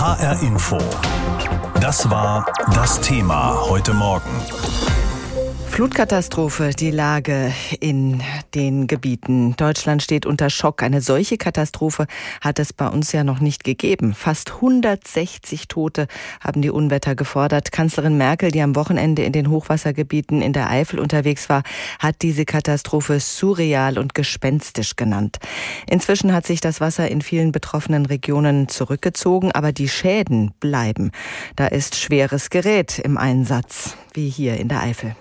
HR Info. Das war das Thema heute Morgen. Flutkatastrophe, die Lage in den Gebieten. Deutschland steht unter Schock. Eine solche Katastrophe hat es bei uns ja noch nicht gegeben. Fast 160 Tote haben die Unwetter gefordert. Kanzlerin Merkel, die am Wochenende in den Hochwassergebieten in der Eifel unterwegs war, hat diese Katastrophe surreal und gespenstisch genannt. Inzwischen hat sich das Wasser in vielen betroffenen Regionen zurückgezogen, aber die Schäden bleiben. Da ist schweres Gerät im Einsatz, wie hier in der Eifel.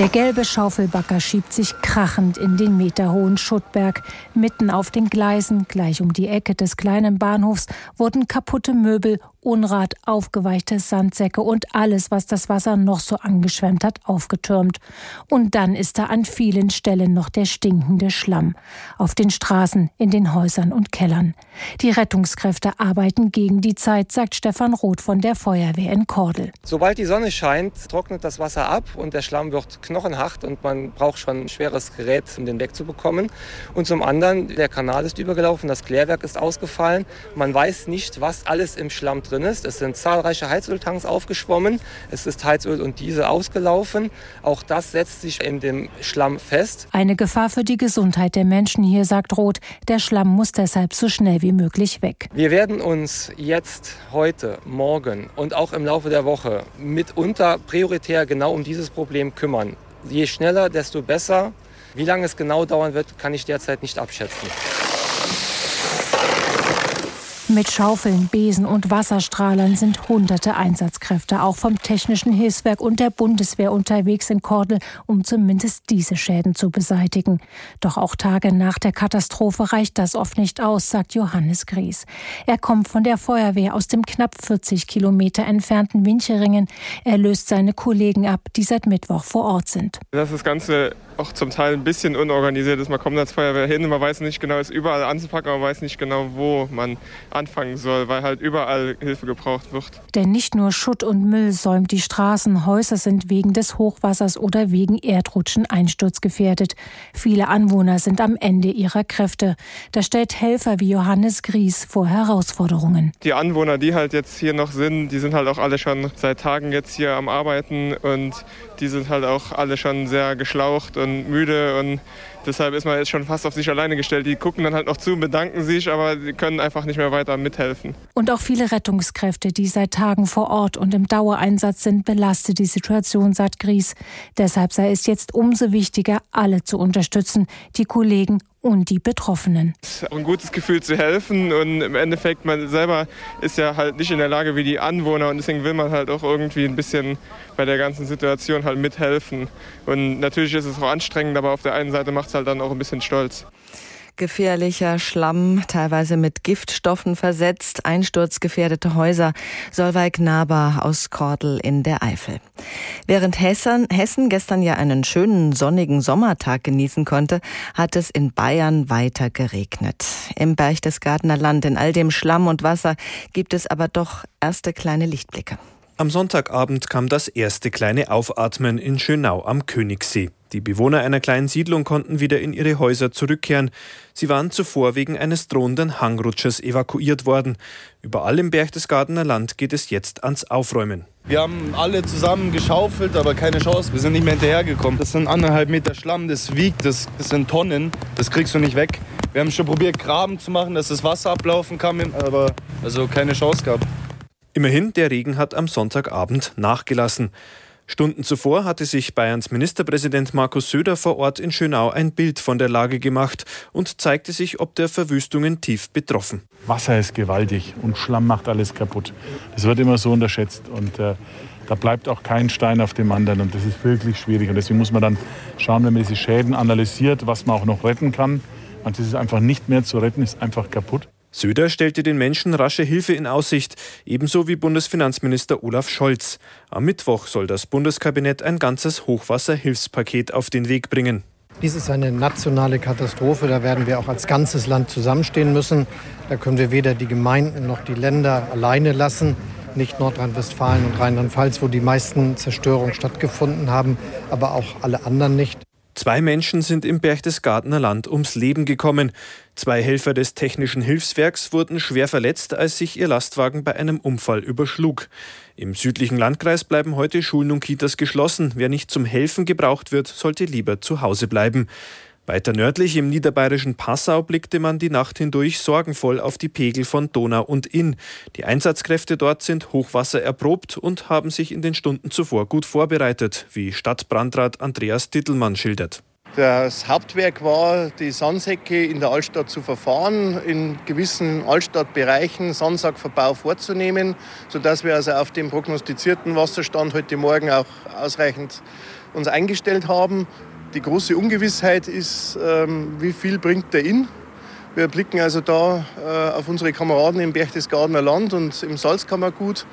Der gelbe Schaufelbagger schiebt sich krachend in den meterhohen Schuttberg. Mitten auf den Gleisen, gleich um die Ecke des kleinen Bahnhofs, wurden kaputte Möbel Unrat, aufgeweichte Sandsäcke und alles, was das Wasser noch so angeschwemmt hat, aufgetürmt. Und dann ist da an vielen Stellen noch der stinkende Schlamm. Auf den Straßen, in den Häusern und Kellern. Die Rettungskräfte arbeiten gegen die Zeit, sagt Stefan Roth von der Feuerwehr in Kordel. Sobald die Sonne scheint, trocknet das Wasser ab und der Schlamm wird knochenhart und man braucht schon ein schweres Gerät, um den wegzubekommen. Und zum anderen, der Kanal ist übergelaufen, das Klärwerk ist ausgefallen. Man weiß nicht, was alles im Schlamm drin ist. Es sind zahlreiche Heizöltanks aufgeschwommen. Es ist Heizöl und Diesel ausgelaufen. Auch das setzt sich in dem Schlamm fest. Eine Gefahr für die Gesundheit der Menschen hier, sagt Roth. Der Schlamm muss deshalb so schnell wie möglich weg. Wir werden uns jetzt, heute, morgen und auch im Laufe der Woche mitunter prioritär genau um dieses Problem kümmern. Je schneller, desto besser. Wie lange es genau dauern wird, kann ich derzeit nicht abschätzen. Mit Schaufeln, Besen und Wasserstrahlern sind hunderte Einsatzkräfte auch vom Technischen Hilfswerk und der Bundeswehr unterwegs in Kordel, um zumindest diese Schäden zu beseitigen. Doch auch Tage nach der Katastrophe reicht das oft nicht aus, sagt Johannes Gries. Er kommt von der Feuerwehr aus dem knapp 40 Kilometer entfernten Wincheringen. Er löst seine Kollegen ab, die seit Mittwoch vor Ort sind. Das, das Ganze auch zum Teil ein bisschen unorganisiert ist. Man kommt als Feuerwehr hin, man weiß nicht genau, ist überall anzupacken, aber man weiß nicht genau, wo man anfangen soll, weil halt überall Hilfe gebraucht wird. Denn nicht nur Schutt und Müll säumt die Straßen, Häuser sind wegen des Hochwassers oder wegen Erdrutschen einsturzgefährdet. Viele Anwohner sind am Ende ihrer Kräfte. Da stellt Helfer wie Johannes Gries vor Herausforderungen. Die Anwohner, die halt jetzt hier noch sind, die sind halt auch alle schon seit Tagen jetzt hier am Arbeiten und die sind halt auch alle schon sehr geschlaucht und müde und deshalb ist man jetzt schon fast auf sich alleine gestellt. Die gucken dann halt noch zu, bedanken sich, aber die können einfach nicht mehr weiter mithelfen. Und auch viele Rettungskräfte, die seit Tagen vor Ort und im Dauereinsatz sind, belastet die Situation, sagt Gries. Deshalb sei es jetzt umso wichtiger, alle zu unterstützen, die Kollegen und die Betroffenen. Es ist auch ein gutes Gefühl zu helfen und im Endeffekt man selber ist ja halt nicht in der Lage wie die Anwohner und deswegen will man halt auch irgendwie ein bisschen bei der ganzen Situation halt mithelfen. Und natürlich ist es auch anstrengend, aber auf der einen Seite macht es halt dann auch ein bisschen stolz gefährlicher Schlamm, teilweise mit Giftstoffen versetzt, einsturzgefährdete Häuser. Solveig Naber aus Kordel in der Eifel. Während Hessen, Hessen gestern ja einen schönen sonnigen Sommertag genießen konnte, hat es in Bayern weiter geregnet. Im Berchtesgadener Land, in all dem Schlamm und Wasser, gibt es aber doch erste kleine Lichtblicke. Am Sonntagabend kam das erste kleine Aufatmen in Schönau am Königssee. Die Bewohner einer kleinen Siedlung konnten wieder in ihre Häuser zurückkehren. Sie waren zuvor wegen eines drohenden Hangrutschers evakuiert worden. Überall im Berchtesgadener Land geht es jetzt ans Aufräumen. Wir haben alle zusammen geschaufelt, aber keine Chance. Wir sind nicht mehr hinterhergekommen. Das sind anderthalb Meter Schlamm, das wiegt, das, das sind Tonnen. Das kriegst du nicht weg. Wir haben schon probiert, Graben zu machen, dass das Wasser ablaufen kann, aber also keine Chance gehabt. Immerhin, der Regen hat am Sonntagabend nachgelassen. Stunden zuvor hatte sich Bayerns Ministerpräsident Markus Söder vor Ort in Schönau ein Bild von der Lage gemacht und zeigte sich ob der Verwüstungen tief betroffen. Wasser ist gewaltig und Schlamm macht alles kaputt. Das wird immer so unterschätzt und äh, da bleibt auch kein Stein auf dem anderen und das ist wirklich schwierig. Und deswegen muss man dann schauen, wenn man diese Schäden analysiert, was man auch noch retten kann. Manches ist einfach nicht mehr zu retten, ist einfach kaputt. Söder stellte den Menschen rasche Hilfe in Aussicht, ebenso wie Bundesfinanzminister Olaf Scholz. Am Mittwoch soll das Bundeskabinett ein ganzes Hochwasserhilfspaket auf den Weg bringen. Dies ist eine nationale Katastrophe. Da werden wir auch als ganzes Land zusammenstehen müssen. Da können wir weder die Gemeinden noch die Länder alleine lassen. Nicht Nordrhein-Westfalen und Rheinland-Pfalz, wo die meisten Zerstörungen stattgefunden haben, aber auch alle anderen nicht. Zwei Menschen sind im Berchtesgadener Land ums Leben gekommen. Zwei Helfer des Technischen Hilfswerks wurden schwer verletzt, als sich ihr Lastwagen bei einem Unfall überschlug. Im südlichen Landkreis bleiben heute Schulen und Kitas geschlossen. Wer nicht zum Helfen gebraucht wird, sollte lieber zu Hause bleiben. Weiter nördlich im niederbayerischen Passau blickte man die Nacht hindurch sorgenvoll auf die Pegel von Donau und Inn. Die Einsatzkräfte dort sind Hochwasser erprobt und haben sich in den Stunden zuvor gut vorbereitet, wie Stadtbrandrat Andreas Dittelmann schildert. Das Hauptwerk war, die Sandsäcke in der Altstadt zu verfahren, in gewissen Altstadtbereichen Sandsackverbau vorzunehmen, sodass wir also auf den prognostizierten Wasserstand heute Morgen auch ausreichend uns eingestellt haben. Die große Ungewissheit ist, ähm, wie viel bringt der Inn. Wir blicken also da äh, auf unsere Kameraden im Berchtesgadener Land und im Salzkammergut,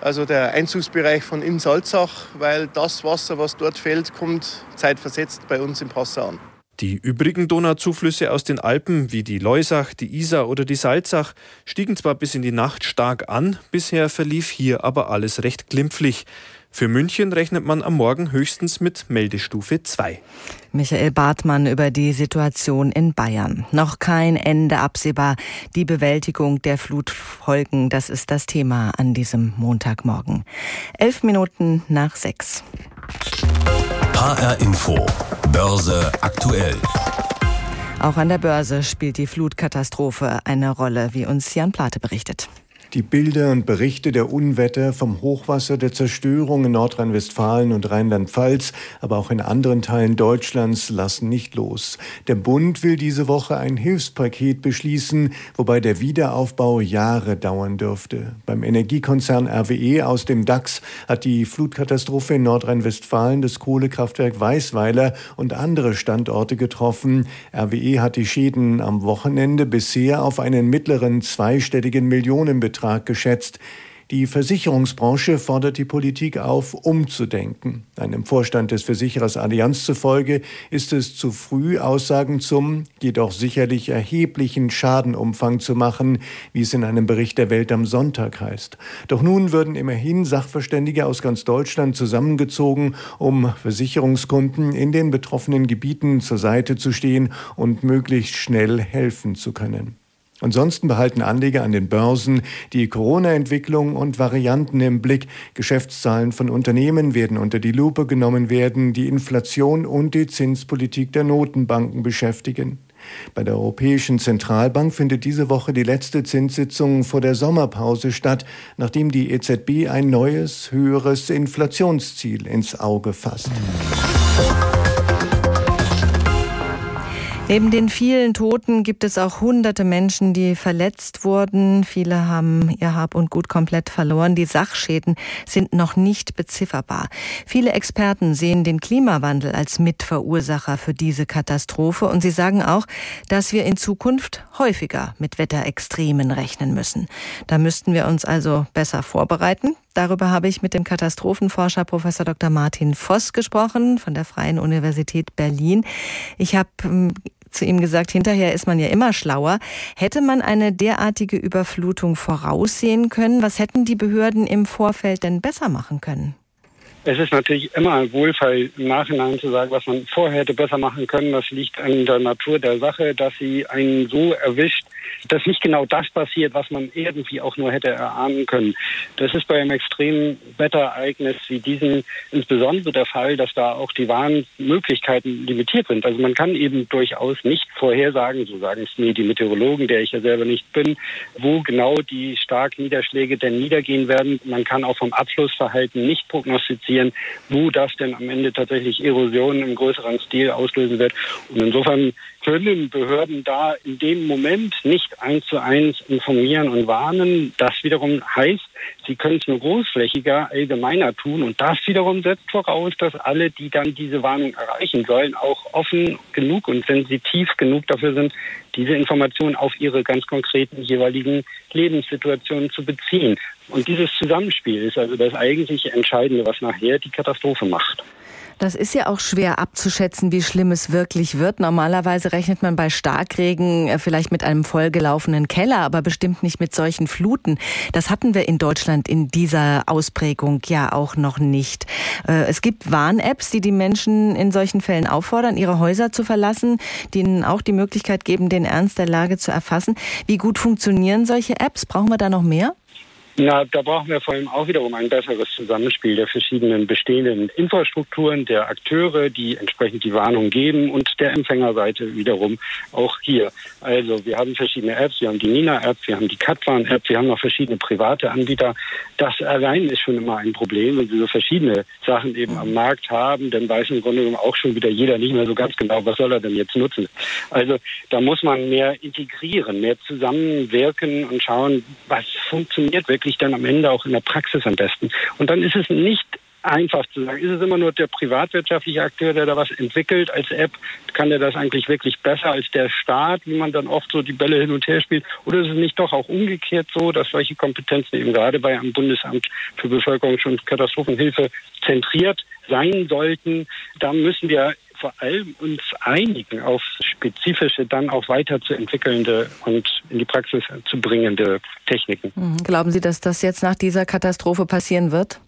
also der Einzugsbereich von Inn Salzach, weil das Wasser, was dort fällt, kommt zeitversetzt bei uns im Passau an. Die übrigen Donauzuflüsse aus den Alpen, wie die Leusach, die Isar oder die Salzach, stiegen zwar bis in die Nacht stark an, bisher verlief hier aber alles recht glimpflich. Für München rechnet man am Morgen höchstens mit Meldestufe 2. Michael Bartmann über die Situation in Bayern. Noch kein Ende absehbar. Die Bewältigung der Flutfolgen, das ist das Thema an diesem Montagmorgen. Elf Minuten nach sechs. HR Info. Börse aktuell. Auch an der Börse spielt die Flutkatastrophe eine Rolle, wie uns Jan Plate berichtet. Die Bilder und Berichte der Unwetter vom Hochwasser der Zerstörung in Nordrhein-Westfalen und Rheinland-Pfalz, aber auch in anderen Teilen Deutschlands lassen nicht los. Der Bund will diese Woche ein Hilfspaket beschließen, wobei der Wiederaufbau Jahre dauern dürfte. Beim Energiekonzern RWE aus dem DAX hat die Flutkatastrophe in Nordrhein-Westfalen das Kohlekraftwerk Weißweiler und andere Standorte getroffen. RWE hat die Schäden am Wochenende bisher auf einen mittleren zweistelligen Millionenbetrag Betrag geschätzt. Die Versicherungsbranche fordert die Politik auf, umzudenken. Einem Vorstand des Versicherers Allianz zufolge ist es zu früh, Aussagen zum jedoch sicherlich erheblichen Schadenumfang zu machen, wie es in einem Bericht der Welt am Sonntag heißt. Doch nun würden immerhin Sachverständige aus ganz Deutschland zusammengezogen, um Versicherungskunden in den betroffenen Gebieten zur Seite zu stehen und möglichst schnell helfen zu können. Ansonsten behalten Anleger an den Börsen die Corona-Entwicklung und Varianten im Blick. Geschäftszahlen von Unternehmen werden unter die Lupe genommen werden, die Inflation und die Zinspolitik der Notenbanken beschäftigen. Bei der Europäischen Zentralbank findet diese Woche die letzte Zinssitzung vor der Sommerpause statt, nachdem die EZB ein neues, höheres Inflationsziel ins Auge fasst. Neben den vielen Toten gibt es auch hunderte Menschen, die verletzt wurden. Viele haben ihr Hab und Gut komplett verloren. Die Sachschäden sind noch nicht bezifferbar. Viele Experten sehen den Klimawandel als Mitverursacher für diese Katastrophe und sie sagen auch, dass wir in Zukunft häufiger mit Wetterextremen rechnen müssen. Da müssten wir uns also besser vorbereiten. Darüber habe ich mit dem Katastrophenforscher Professor Dr. Martin Voss gesprochen von der Freien Universität Berlin. Ich habe ähm, zu ihm gesagt, hinterher ist man ja immer schlauer. Hätte man eine derartige Überflutung voraussehen können? Was hätten die Behörden im Vorfeld denn besser machen können? Es ist natürlich immer ein Wohlfall, im Nachhinein zu sagen, was man vorher hätte besser machen können. Das liegt an der Natur der Sache, dass sie einen so erwischt, dass nicht genau das passiert, was man irgendwie auch nur hätte erahnen können. Das ist bei einem extremen Wetterereignis wie diesem insbesondere der Fall, dass da auch die Warnmöglichkeiten limitiert sind. Also man kann eben durchaus nicht vorhersagen, so sagen es mir die Meteorologen, der ich ja selber nicht bin, wo genau die starken Niederschläge denn niedergehen werden. Man kann auch vom Abflussverhalten nicht prognostizieren interessieren, wo das denn am Ende tatsächlich Erosion im größeren Stil auslösen wird. Und insofern können Behörden da in dem Moment nicht eins zu eins informieren und warnen. Das wiederum heißt, sie können es nur großflächiger, allgemeiner tun. Und das wiederum setzt voraus, dass alle, die dann diese Warnung erreichen sollen, auch offen genug und sensitiv genug dafür sind, diese Informationen auf ihre ganz konkreten jeweiligen Lebenssituationen zu beziehen. Und dieses Zusammenspiel ist also das eigentliche Entscheidende, was nachher die Katastrophe macht. Das ist ja auch schwer abzuschätzen, wie schlimm es wirklich wird. Normalerweise rechnet man bei Starkregen äh, vielleicht mit einem vollgelaufenen Keller, aber bestimmt nicht mit solchen Fluten. Das hatten wir in Deutschland in dieser Ausprägung ja auch noch nicht. Äh, es gibt Warn-Apps, die die Menschen in solchen Fällen auffordern, ihre Häuser zu verlassen, die ihnen auch die Möglichkeit geben, den Ernst der Lage zu erfassen. Wie gut funktionieren solche Apps? Brauchen wir da noch mehr? Na, da brauchen wir vor allem auch wiederum ein besseres Zusammenspiel der verschiedenen bestehenden Infrastrukturen, der Akteure, die entsprechend die Warnung geben und der Empfängerseite wiederum auch hier. Also wir haben verschiedene Apps, wir haben die Nina-App, wir haben die Katwan-App, wir haben noch verschiedene private Anbieter. Das allein ist schon immer ein Problem, wenn Sie so verschiedene Sachen eben am Markt haben, dann weiß im Grunde genommen auch schon wieder jeder nicht mehr so ganz genau, was soll er denn jetzt nutzen. Also da muss man mehr integrieren, mehr zusammenwirken und schauen, was funktioniert wirklich wirklich dann am Ende auch in der Praxis am besten. Und dann ist es nicht einfach zu sagen. Ist es immer nur der privatwirtschaftliche Akteur, der da was entwickelt als App? Kann der das eigentlich wirklich besser als der Staat, wie man dann oft so die Bälle hin und her spielt? Oder ist es nicht doch auch umgekehrt so, dass solche Kompetenzen eben gerade bei einem Bundesamt für Bevölkerungs- und Katastrophenhilfe zentriert sein sollten? Da müssen wir vor allem uns einigen auf spezifische, dann auch weiterzuentwickelnde und in die Praxis zu bringende Techniken. Mhm. Glauben Sie, dass das jetzt nach dieser Katastrophe passieren wird?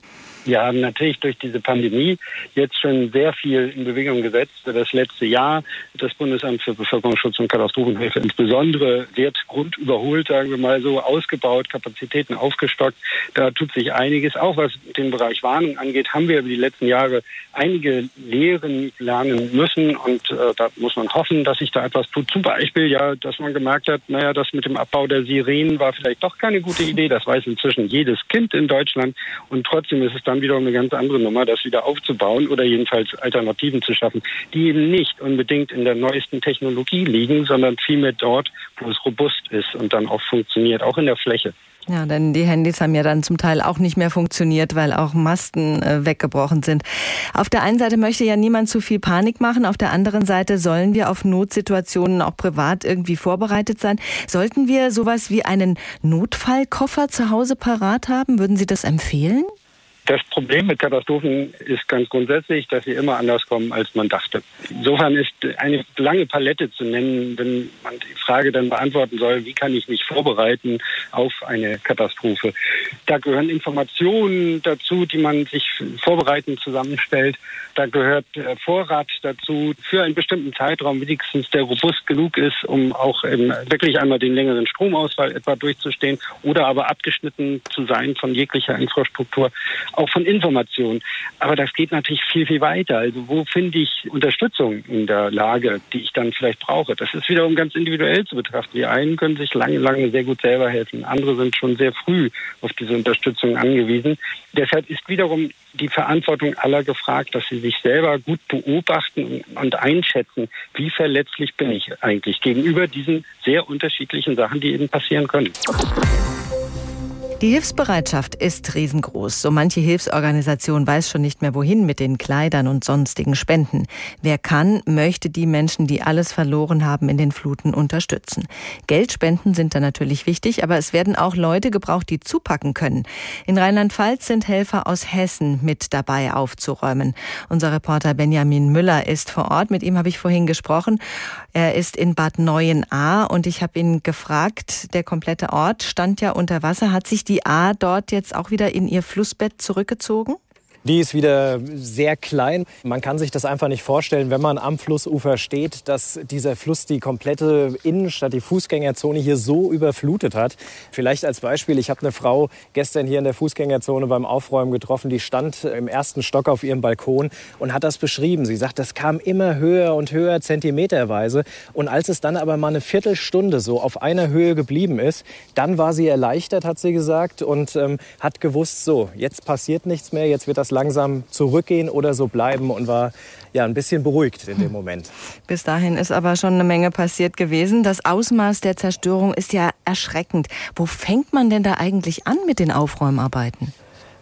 Wir haben natürlich durch diese Pandemie jetzt schon sehr viel in Bewegung gesetzt. Das letzte Jahr, das Bundesamt für Bevölkerungsschutz und Katastrophenhilfe insbesondere, wird grundüberholt, sagen wir mal so, ausgebaut, Kapazitäten aufgestockt. Da tut sich einiges. Auch was den Bereich Warnung angeht, haben wir über die letzten Jahre einige Lehren lernen müssen und äh, da muss man hoffen, dass sich da etwas tut. Zum Beispiel ja, dass man gemerkt hat, naja, das mit dem Abbau der Sirenen war vielleicht doch keine gute Idee. Das weiß inzwischen jedes Kind in Deutschland und trotzdem ist es dann dann wiederum eine ganz andere Nummer, das wieder aufzubauen oder jedenfalls Alternativen zu schaffen, die eben nicht unbedingt in der neuesten Technologie liegen, sondern vielmehr dort, wo es robust ist und dann auch funktioniert, auch in der Fläche. Ja, denn die Handys haben ja dann zum Teil auch nicht mehr funktioniert, weil auch Masten äh, weggebrochen sind. Auf der einen Seite möchte ja niemand zu viel Panik machen, auf der anderen Seite sollen wir auf Notsituationen auch privat irgendwie vorbereitet sein. Sollten wir sowas wie einen Notfallkoffer zu Hause parat haben? Würden Sie das empfehlen? Das Problem mit Katastrophen ist ganz grundsätzlich, dass sie immer anders kommen, als man dachte. Insofern ist eine lange Palette zu nennen, wenn man die Frage dann beantworten soll, wie kann ich mich vorbereiten auf eine Katastrophe. Da gehören Informationen dazu, die man sich vorbereitend zusammenstellt. Da gehört Vorrat dazu für einen bestimmten Zeitraum, wenigstens der robust genug ist, um auch wirklich einmal den längeren Stromausfall etwa durchzustehen oder aber abgeschnitten zu sein von jeglicher Infrastruktur auch von Informationen. Aber das geht natürlich viel, viel weiter. Also wo finde ich Unterstützung in der Lage, die ich dann vielleicht brauche? Das ist wiederum ganz individuell zu betrachten. Die einen können sich lange, lange sehr gut selber helfen. Andere sind schon sehr früh auf diese Unterstützung angewiesen. Deshalb ist wiederum die Verantwortung aller gefragt, dass sie sich selber gut beobachten und einschätzen, wie verletzlich bin ich eigentlich gegenüber diesen sehr unterschiedlichen Sachen, die eben passieren können. Die Hilfsbereitschaft ist riesengroß. So manche Hilfsorganisation weiß schon nicht mehr wohin mit den Kleidern und sonstigen Spenden. Wer kann, möchte die Menschen, die alles verloren haben, in den Fluten unterstützen. Geldspenden sind da natürlich wichtig, aber es werden auch Leute gebraucht, die zupacken können. In Rheinland-Pfalz sind Helfer aus Hessen mit dabei aufzuräumen. Unser Reporter Benjamin Müller ist vor Ort. Mit ihm habe ich vorhin gesprochen. Er ist in Bad Neuenahr und ich habe ihn gefragt, der komplette Ort stand ja unter Wasser. Hat sich die A dort jetzt auch wieder in ihr Flussbett zurückgezogen? Die ist wieder sehr klein. Man kann sich das einfach nicht vorstellen, wenn man am Flussufer steht, dass dieser Fluss die komplette Innenstadt, die Fußgängerzone hier so überflutet hat. Vielleicht als Beispiel, ich habe eine Frau gestern hier in der Fußgängerzone beim Aufräumen getroffen, die stand im ersten Stock auf ihrem Balkon und hat das beschrieben. Sie sagt, das kam immer höher und höher, zentimeterweise. Und als es dann aber mal eine Viertelstunde so auf einer Höhe geblieben ist, dann war sie erleichtert, hat sie gesagt, und ähm, hat gewusst, so, jetzt passiert nichts mehr, jetzt wird das langsam zurückgehen oder so bleiben und war ja ein bisschen beruhigt in dem Moment. Bis dahin ist aber schon eine Menge passiert gewesen. Das Ausmaß der Zerstörung ist ja erschreckend. Wo fängt man denn da eigentlich an mit den Aufräumarbeiten?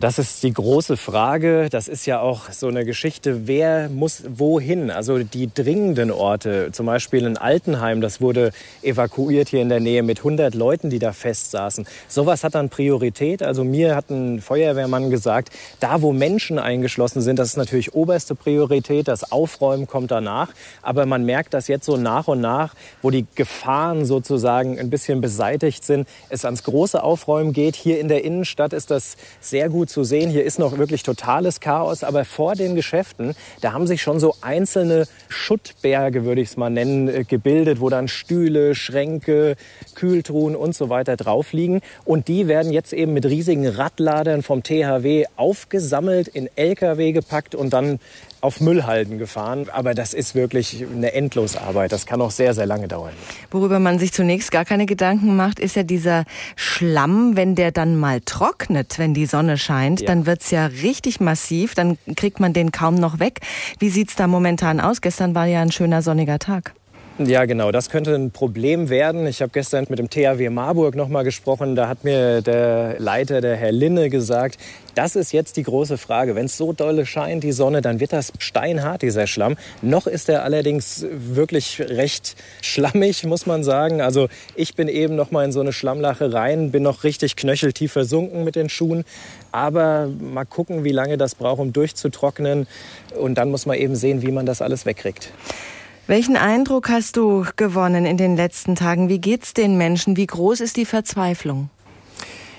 Das ist die große Frage. Das ist ja auch so eine Geschichte, wer muss wohin? Also die dringenden Orte, zum Beispiel in Altenheim, das wurde evakuiert hier in der Nähe mit 100 Leuten, die da festsaßen. Sowas hat dann Priorität. Also mir hat ein Feuerwehrmann gesagt, da wo Menschen eingeschlossen sind, das ist natürlich oberste Priorität. Das Aufräumen kommt danach. Aber man merkt, dass jetzt so nach und nach, wo die Gefahren sozusagen ein bisschen beseitigt sind, es ans große Aufräumen geht. Hier in der Innenstadt ist das sehr gut zu sehen. Hier ist noch wirklich totales Chaos, aber vor den Geschäften, da haben sich schon so einzelne Schuttberge, würde ich es mal nennen, äh, gebildet, wo dann Stühle, Schränke, Kühltruhen und so weiter drauf liegen. Und die werden jetzt eben mit riesigen Radladern vom THW aufgesammelt, in LKW gepackt und dann auf Müllhalden gefahren. Aber das ist wirklich eine Endlosarbeit. Das kann auch sehr, sehr lange dauern. Worüber man sich zunächst gar keine Gedanken macht, ist ja dieser Schlamm, wenn der dann mal trocknet, wenn die Sonne scheint, ja. dann wird's ja richtig massiv. Dann kriegt man den kaum noch weg. Wie sieht's da momentan aus? Gestern war ja ein schöner sonniger Tag. Ja, genau. Das könnte ein Problem werden. Ich habe gestern mit dem THW Marburg noch mal gesprochen. Da hat mir der Leiter, der Herr Linne, gesagt, das ist jetzt die große Frage. Wenn es so dolle scheint, die Sonne, dann wird das steinhart, dieser Schlamm. Noch ist er allerdings wirklich recht schlammig, muss man sagen. Also ich bin eben noch mal in so eine Schlammlache rein, bin noch richtig knöcheltief versunken mit den Schuhen. Aber mal gucken, wie lange das braucht, um durchzutrocknen. Und dann muss man eben sehen, wie man das alles wegkriegt. Welchen Eindruck hast du gewonnen in den letzten Tagen? Wie geht's den Menschen? Wie groß ist die Verzweiflung?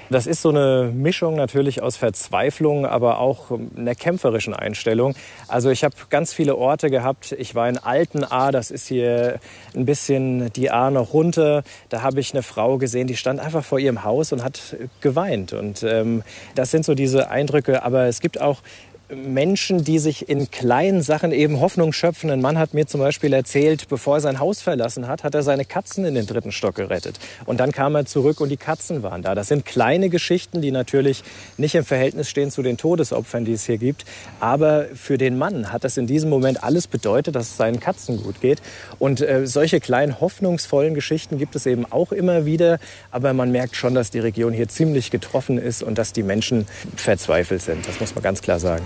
Das ist so eine Mischung natürlich aus Verzweiflung, aber auch einer kämpferischen Einstellung. Also ich habe ganz viele Orte gehabt. Ich war in Altenahr, das ist hier ein bisschen die A noch runter. Da habe ich eine Frau gesehen, die stand einfach vor ihrem Haus und hat geweint. Und ähm, das sind so diese Eindrücke. Aber es gibt auch Menschen, die sich in kleinen Sachen eben Hoffnung schöpfen. Ein Mann hat mir zum Beispiel erzählt, bevor er sein Haus verlassen hat, hat er seine Katzen in den dritten Stock gerettet. Und dann kam er zurück und die Katzen waren da. Das sind kleine Geschichten, die natürlich nicht im Verhältnis stehen zu den Todesopfern, die es hier gibt. Aber für den Mann hat das in diesem Moment alles bedeutet, dass es seinen Katzen gut geht. Und äh, solche kleinen hoffnungsvollen Geschichten gibt es eben auch immer wieder. Aber man merkt schon, dass die Region hier ziemlich getroffen ist und dass die Menschen verzweifelt sind. Das muss man ganz klar sagen.